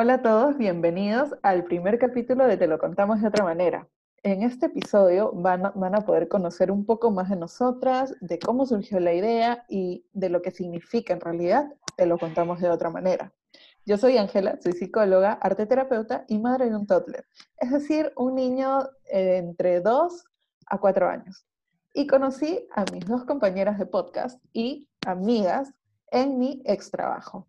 Hola a todos, bienvenidos al primer capítulo de Te lo contamos de otra manera. En este episodio van a, van a, poder conocer un poco más de nosotras, de cómo surgió la idea y de lo que significa en realidad Te lo contamos de otra manera. Yo soy Ángela, soy psicóloga, arteterapeuta y madre de un toddler, es decir, un niño eh, entre 2 a 4 años. Y conocí a mis dos compañeras de podcast y amigas en mi ex trabajo.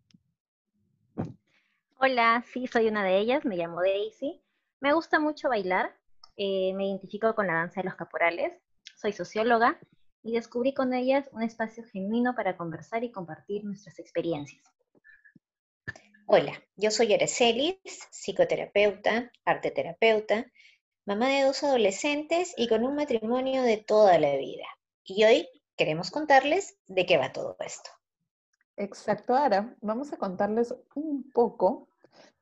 Hola, sí, soy una de ellas, me llamo Daisy. Me gusta mucho bailar, eh, me identifico con la danza de los caporales, soy socióloga y descubrí con ellas un espacio genuino para conversar y compartir nuestras experiencias. Hola, yo soy Aracelis, psicoterapeuta, arteterapeuta, mamá de dos adolescentes y con un matrimonio de toda la vida. Y hoy queremos contarles de qué va todo esto. Exacto, Ara. Vamos a contarles un poco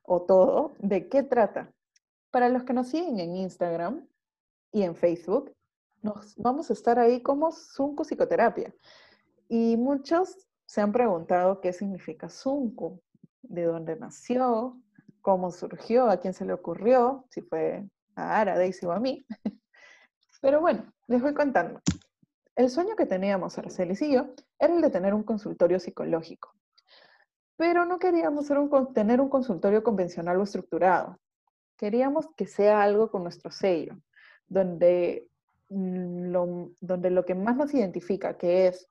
o todo de qué trata. Para los que nos siguen en Instagram y en Facebook, nos vamos a estar ahí como Zunco Psicoterapia. Y muchos se han preguntado qué significa Zunco de dónde nació, cómo surgió, a quién se le ocurrió, si fue a Ara, Daisy o a mí. Pero bueno, les voy contando. El sueño que teníamos Arcelis y yo era el de tener un consultorio psicológico. Pero no queríamos tener un consultorio convencional o estructurado. Queríamos que sea algo con nuestro sello, donde mm, lo, donde lo que más nos identifica, que es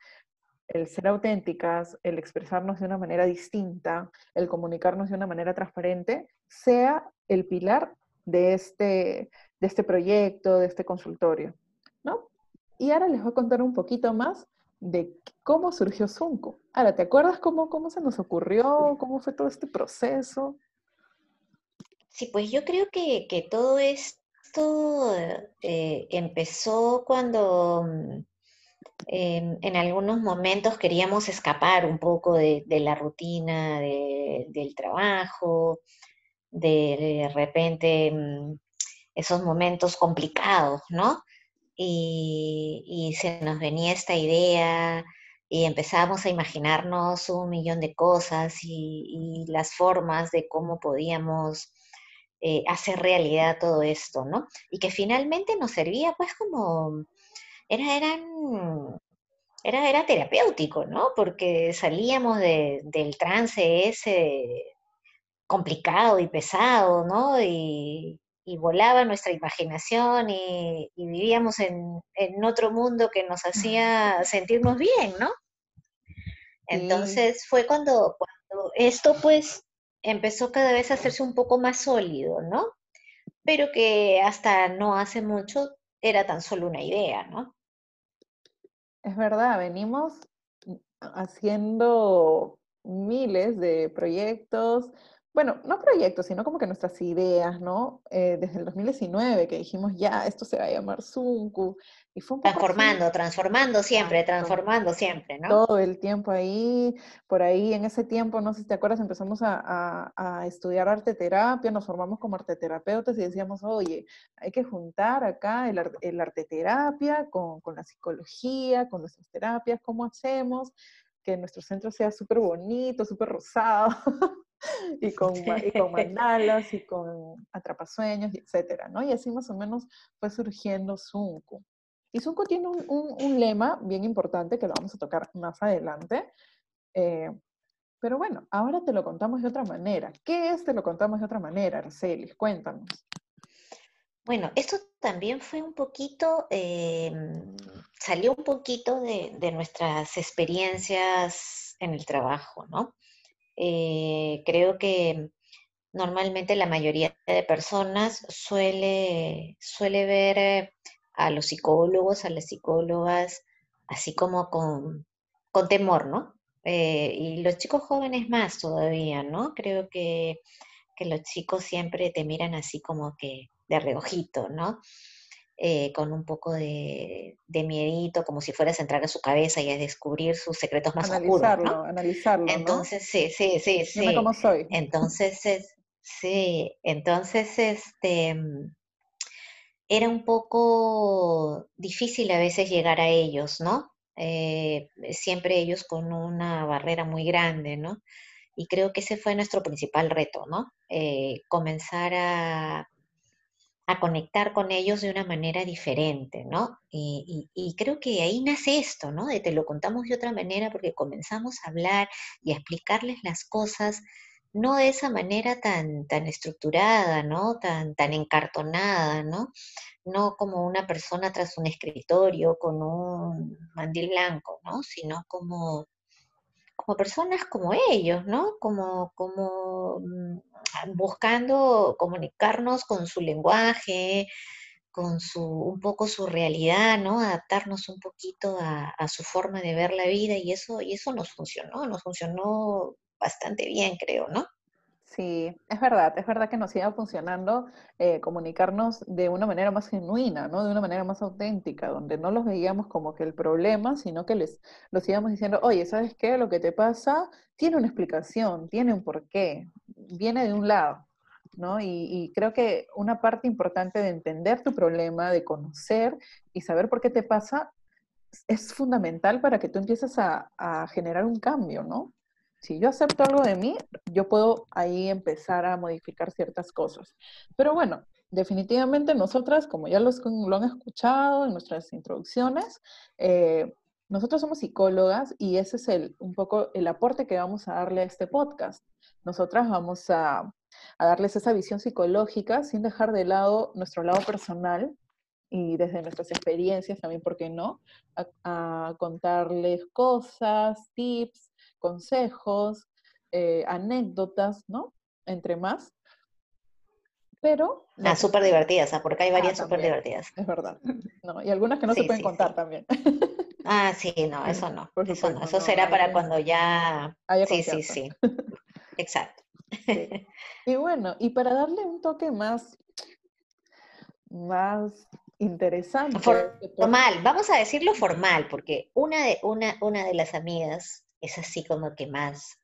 el ser auténticas, el expresarnos de una manera distinta, el comunicarnos de una manera transparente, sea el pilar de este, de este proyecto, de este consultorio, ¿no? Y ahora les voy a contar un poquito más de cómo surgió Zunco. Ahora, ¿te acuerdas cómo, cómo se nos ocurrió? ¿Cómo fue todo este proceso? Sí, pues yo creo que, que todo esto eh, empezó cuando mm, en algunos momentos queríamos escapar un poco de, la rutina del trabajo, de, de repente mm, esos momentos complicados, ¿no? Y, se nos venía esta idea y empezamos a imaginarnos un millón de cosas y, las formas de cómo podíamos eh, hacer realidad todo esto, ¿no? Y que finalmente nos servía pues como era, eran, era, era terapéutico, ¿no? Porque salíamos del trance ese complicado y pesado, ¿no? Y, volaba nuestra imaginación y, vivíamos en, otro mundo que nos hacía sentirnos bien, ¿no? Entonces fue cuando, cuando esto pues empezó cada vez a hacerse un poco más sólido, ¿no? Pero que hasta no hace mucho era tan solo una idea, ¿no? Es verdad, venimos haciendo miles de proyectos, bueno, no proyectos, sino como que nuestras ideas, ¿no? Eh, desde el 2019 que dijimos, ya, esto se va a llamar Zunku. Y fue transformando, transformando siempre, transformando siempre, ¿no? Todo el tiempo ahí, por ahí, en ese tiempo, no sé si te acuerdas, empezamos a, a, estudiar arte terapia, nos formamos como arteterapeutas y decíamos, oye, hay que juntar acá el, el arte terapia con, con la psicología, con nuestras terapias, ¿cómo hacemos? Que nuestro centro sea súper bonito, súper rosado. y, con, y con mandalas y con atrapasueños, etcétera, ¿no? Y así más o menos fue surgiendo Zunku. Y Zunku tiene un, un, lema bien importante que lo vamos a tocar más adelante. Eh, pero bueno, ahora te lo contamos de otra manera. ¿Qué es te lo contamos de otra manera, Arcelis? Cuéntanos. Bueno, esto también fue un poquito, eh, salió un poquito de, de, nuestras experiencias en el trabajo, ¿no? Eh, creo que normalmente la mayoría de personas suele, suele ver eh, a los psicólogos, a las psicólogas, así como con, con temor, ¿no? Eh, y los chicos jóvenes más todavía, ¿no? Creo que, que los chicos siempre te miran así como que de reojito, ¿no? Eh, con un poco de, de, miedito, como si fueras a entrar a su cabeza y a descubrir sus secretos más analizarlo, oscuros. Analizarlo, Entonces, sí, sí, sí, sí. Dime cómo soy. Entonces, es, sí, entonces, este, mm, era un poco difícil a veces llegar a ellos, ¿no? Eh, siempre ellos con una barrera muy grande, ¿no? Y creo que ese fue nuestro principal reto, ¿no? Eh, comenzar a, a conectar con ellos de una manera diferente, ¿no? Y, creo que ahí nace esto, ¿no? De te lo contamos de otra manera porque comenzamos a hablar y a explicarles las cosas, no de esa manera tan, tan estructurada, ¿no? Tan, tan encartonada, ¿no? No como una persona tras un escritorio con un mandil blanco, ¿no? Sino como como personas como ellos, ¿no? Como, como mm, buscando comunicarnos con su lenguaje, con su, un poco su realidad, ¿no? Adaptarnos un poquito a, a, su forma de ver la vida y eso, y eso nos funcionó, nos funcionó bastante bien, creo, ¿no? Sí, es verdad, es verdad que nos iba funcionando eh, comunicarnos de una manera más genuina, ¿no? De una manera más auténtica, donde no los veíamos como que el problema, sino que les los íbamos diciendo, oye, ¿sabes qué? Lo que te pasa tiene una explicación, tiene un porqué, viene de un lado, ¿no? Y, creo que una parte importante de entender tu problema, de conocer y saber por qué te pasa, es fundamental para que tú empieces a, a generar un cambio, ¿no? Si yo acepto algo de mí, yo puedo ahí empezar a modificar ciertas cosas. Pero bueno, definitivamente nosotras, como ya los, lo han escuchado en nuestras introducciones, eh, nosotros somos psicólogas y ese es el, un poco el aporte que vamos a darle a este podcast. Nosotras vamos a, darles esa visión psicológica sin dejar de lado nuestro lado personal y desde nuestras experiencias también, ¿por qué no? a contarles cosas, tips, consejos, eh, anécdotas, ¿no? Entre más. Pero... Ah, súper divertidas, ¿ah? porque hay varias ah, súper divertidas. Es verdad. No, y algunas que no se pueden contar también. Ah, sí, no, eso no. eso no. Eso será para cuando ya... sí, sí, sí. Exacto. Y bueno, y para darle un toque más, más interesante. Formal, vamos a decirlo formal, porque una de, una, una de las amigas es así como que más,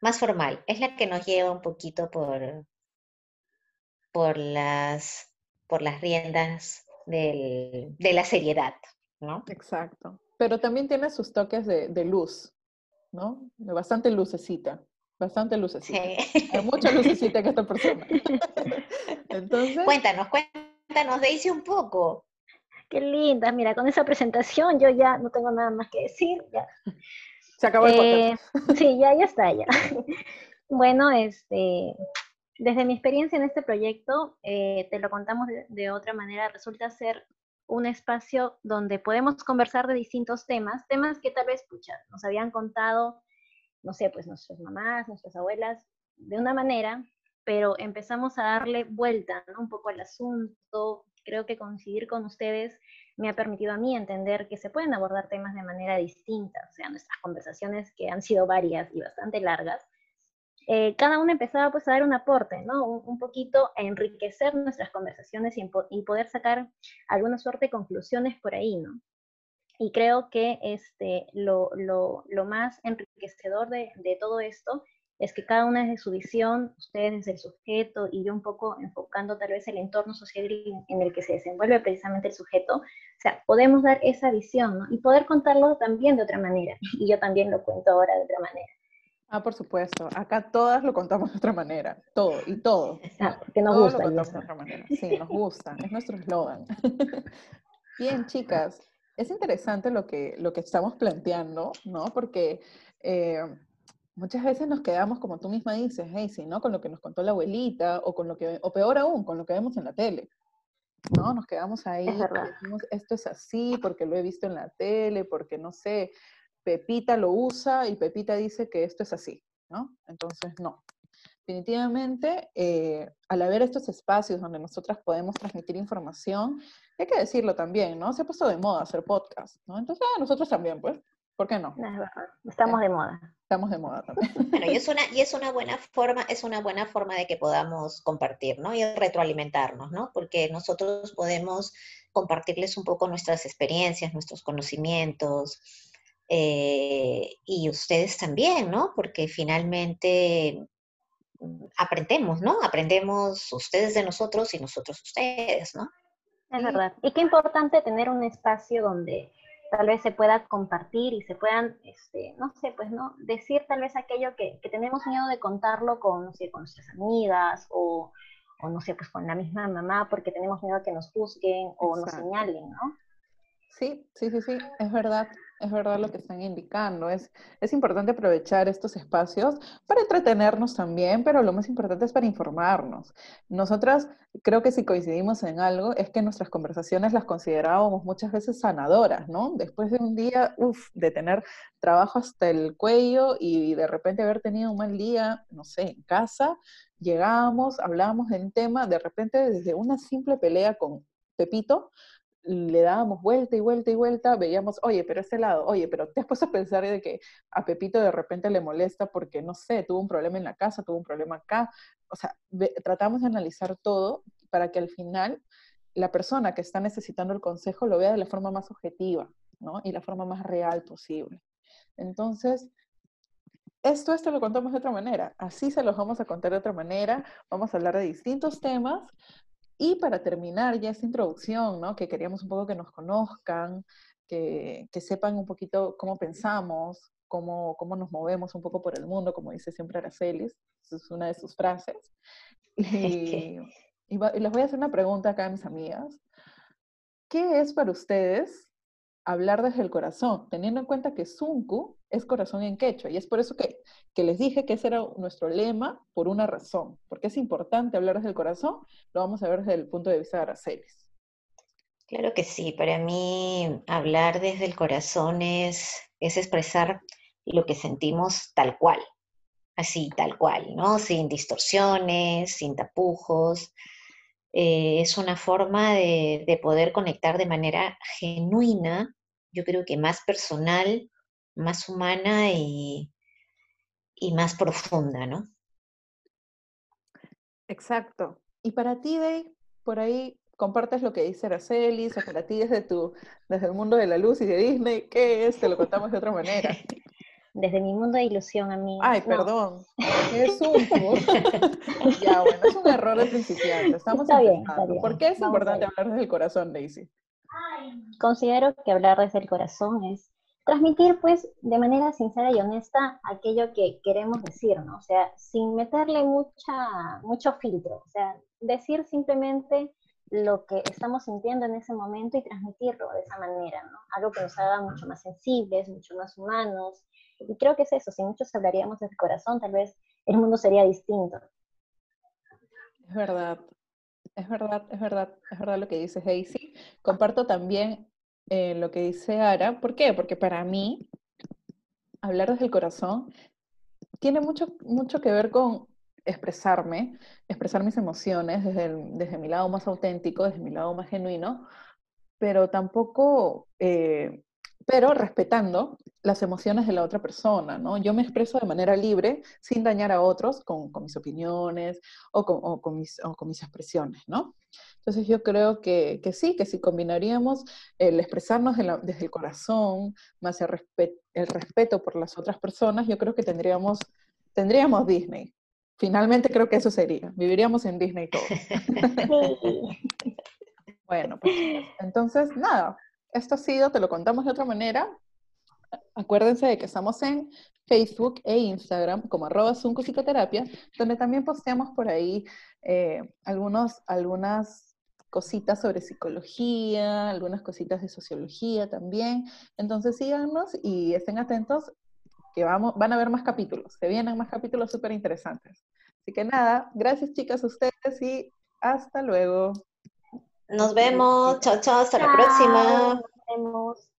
más formal. Es la que nos lleva un poquito por, por, las, por las riendas del, de la seriedad, ¿no? Exacto. Pero también tiene sus toques de, de luz, ¿no? De bastante lucecita. Bastante lucecita. Sí. Hay mucha lucecita que esta persona. Entonces. Cuéntanos, cuéntanos, Daisy, un poco. Qué linda, mira, con esa presentación yo ya no tengo nada más que decir. Ya. Se acabó el eh, Sí, ya, ya está, ya. bueno, este, desde mi experiencia en este proyecto, eh, te lo contamos de, otra manera, resulta ser un espacio donde podemos conversar de distintos temas, temas que tal vez, pucha, nos habían contado, no sé, pues nuestras mamás, nuestras abuelas, de una manera, pero empezamos a darle vuelta ¿no? un poco al asunto. Creo que coincidir con ustedes me ha permitido a mí entender que se pueden abordar temas de manera distinta, o sea, nuestras conversaciones que han sido varias y bastante largas, eh, cada uno empezaba pues a dar un aporte, ¿no? Un, poquito a enriquecer nuestras conversaciones y, poder sacar alguna suerte de conclusiones por ahí, ¿no? Y creo que este, lo, más enriquecedor de, de todo esto es que cada una de su visión, ustedes desde el sujeto y yo un poco enfocando tal vez el entorno social en el que se desenvuelve precisamente el sujeto, o sea, podemos dar esa visión ¿no? y poder contarlo también de otra manera. Y yo también lo cuento ahora de otra manera. Ah, por supuesto. Acá todas lo contamos de otra manera. Todo y todo. Exacto, porque nos gusta. Lo contamos de otra manera. Sí, nos gusta. Es nuestro eslogan. Bien, chicas. Es interesante lo que, lo que estamos planteando, ¿no? Porque eh, muchas veces nos quedamos, como tú misma dices, sí, ¿no? Con lo que nos contó la abuelita, o con lo que, o peor aún, con lo que vemos en la tele. ¿No? Nos quedamos ahí, decimos, esto es así, porque lo he visto en la tele, porque no sé, Pepita lo usa y Pepita dice que esto es así, ¿no? Entonces, no. Definitivamente, eh, al haber estos espacios donde nosotras podemos transmitir información, hay que decirlo también, ¿no? Se ha puesto de moda hacer podcast, ¿no? Entonces, ah, nosotros también, pues. ¿Por qué no? Estamos de moda. Estamos de moda también. Bueno, y es una, y es una buena forma, es una buena forma de que podamos compartir, ¿no? Y retroalimentarnos, ¿no? Porque nosotros podemos compartirles un poco nuestras experiencias, nuestros conocimientos, eh, y ustedes también, ¿no? Porque finalmente aprendemos, ¿no? Aprendemos ustedes de nosotros y nosotros ustedes, ¿no? Es verdad. Y qué importante tener un espacio donde tal vez se pueda compartir y se puedan, este, no sé, pues, ¿no? Decir tal vez aquello que, que tenemos miedo de contarlo con, no sé, con nuestras amigas o, o, no sé, pues con la misma mamá porque tenemos miedo a que nos juzguen o nos señalen, ¿no? Sí, sí, sí, sí, es verdad es verdad lo que están indicando. Es, es importante aprovechar estos espacios para entretenernos también, pero lo más importante es para informarnos. Nosotras creo que si coincidimos en algo es que nuestras conversaciones las considerábamos muchas veces sanadoras, ¿no? Después de un día, uff, de tener trabajo hasta el cuello y de repente haber tenido un mal día, no sé, en casa, llegábamos, hablábamos del tema, de repente desde una simple pelea con Pepito, le dábamos vuelta y vuelta y vuelta, veíamos, oye, pero ese lado, oye, pero te has puesto a pensar de que a Pepito de repente le molesta porque, no sé, tuvo un problema en la casa, tuvo un problema acá. O sea, tratamos de analizar todo para que al final la persona que está necesitando el consejo lo vea de la forma más objetiva, ¿no? Y la forma más real posible. Entonces, esto, esto lo contamos de otra manera. Así se los vamos a contar de otra manera. Vamos a hablar de distintos temas, y para terminar ya esta introducción, ¿no? que queríamos un poco que nos conozcan, que, que sepan un poquito cómo pensamos, cómo, cómo, nos movemos un poco por el mundo, como dice siempre Aracelis, es una de sus frases. Y, y, les voy a hacer una pregunta acá a mis amigas. ¿Qué es para ustedes hablar desde el corazón, teniendo en cuenta que Sunku es corazón en quechua, y es por eso que, que, les dije que ese era nuestro lema por una razón, porque es importante hablar desde el corazón, lo vamos a ver desde el punto de vista de Aracelis. Claro que sí, para mí hablar desde el corazón es, es expresar lo que sentimos tal cual, así tal cual, ¿no? Sin distorsiones, sin tapujos. Eh, es una forma de, de poder conectar de manera genuina yo creo que más personal, más humana y, y más profunda, ¿no? Exacto. Y para ti, Day, por ahí compartes lo que dice Araceli, o para ti desde, tu, desde el mundo de la luz y de Disney, ¿qué es? Te lo contamos de otra manera. Desde mi mundo de ilusión a mí. Ay, perdón. Es un... ya, bueno, es un error de principiante. Estamos está bien, está bien. ¿Por qué es importante hablar desde el corazón, Daisy? Considero que hablar desde el corazón es transmitir pues de manera sincera y honesta aquello que queremos decir, ¿no? O sea, sin meterle mucha, mucho filtro, o sea, decir simplemente lo que estamos sintiendo en ese momento y transmitirlo de esa manera, ¿no? Algo que nos haga mucho más sensibles, mucho más humanos. Y creo que es eso, si muchos hablaríamos desde el corazón, tal vez el mundo sería distinto. Es verdad, es verdad, es verdad, es verdad lo que dice Hazy. Comparto también eh, lo que dice Ara. ¿Por qué? Porque para mí, hablar desde el corazón tiene mucho, mucho que ver con expresarme, expresar mis emociones desde, desde mi lado más auténtico, desde mi lado más genuino, pero tampoco eh, pero respetando las emociones de la otra persona, ¿no? Yo me expreso de manera libre, sin dañar a otros, con, mis opiniones o con, mis, expresiones, ¿no? Entonces yo creo que, sí, que si combinaríamos el expresarnos desde el corazón, más el, respeto por las otras personas, yo creo que tendríamos, tendríamos Disney. Finalmente creo que eso sería, viviríamos en Disney todos. bueno, pues entonces nada, esto ha sido, te lo contamos de otra manera. Acuérdense de que estamos en Facebook e Instagram como arroba Psicoterapia, donde también posteamos por ahí eh, algunas cositas sobre psicología, algunas cositas de sociología también. Entonces síganos y estén atentos que vamos, van a haber más capítulos, se vienen más capítulos súper interesantes. Así que nada, gracias chicas a ustedes y hasta luego. Nos vemos. Chao, chao. Hasta la próxima. Nos vemos.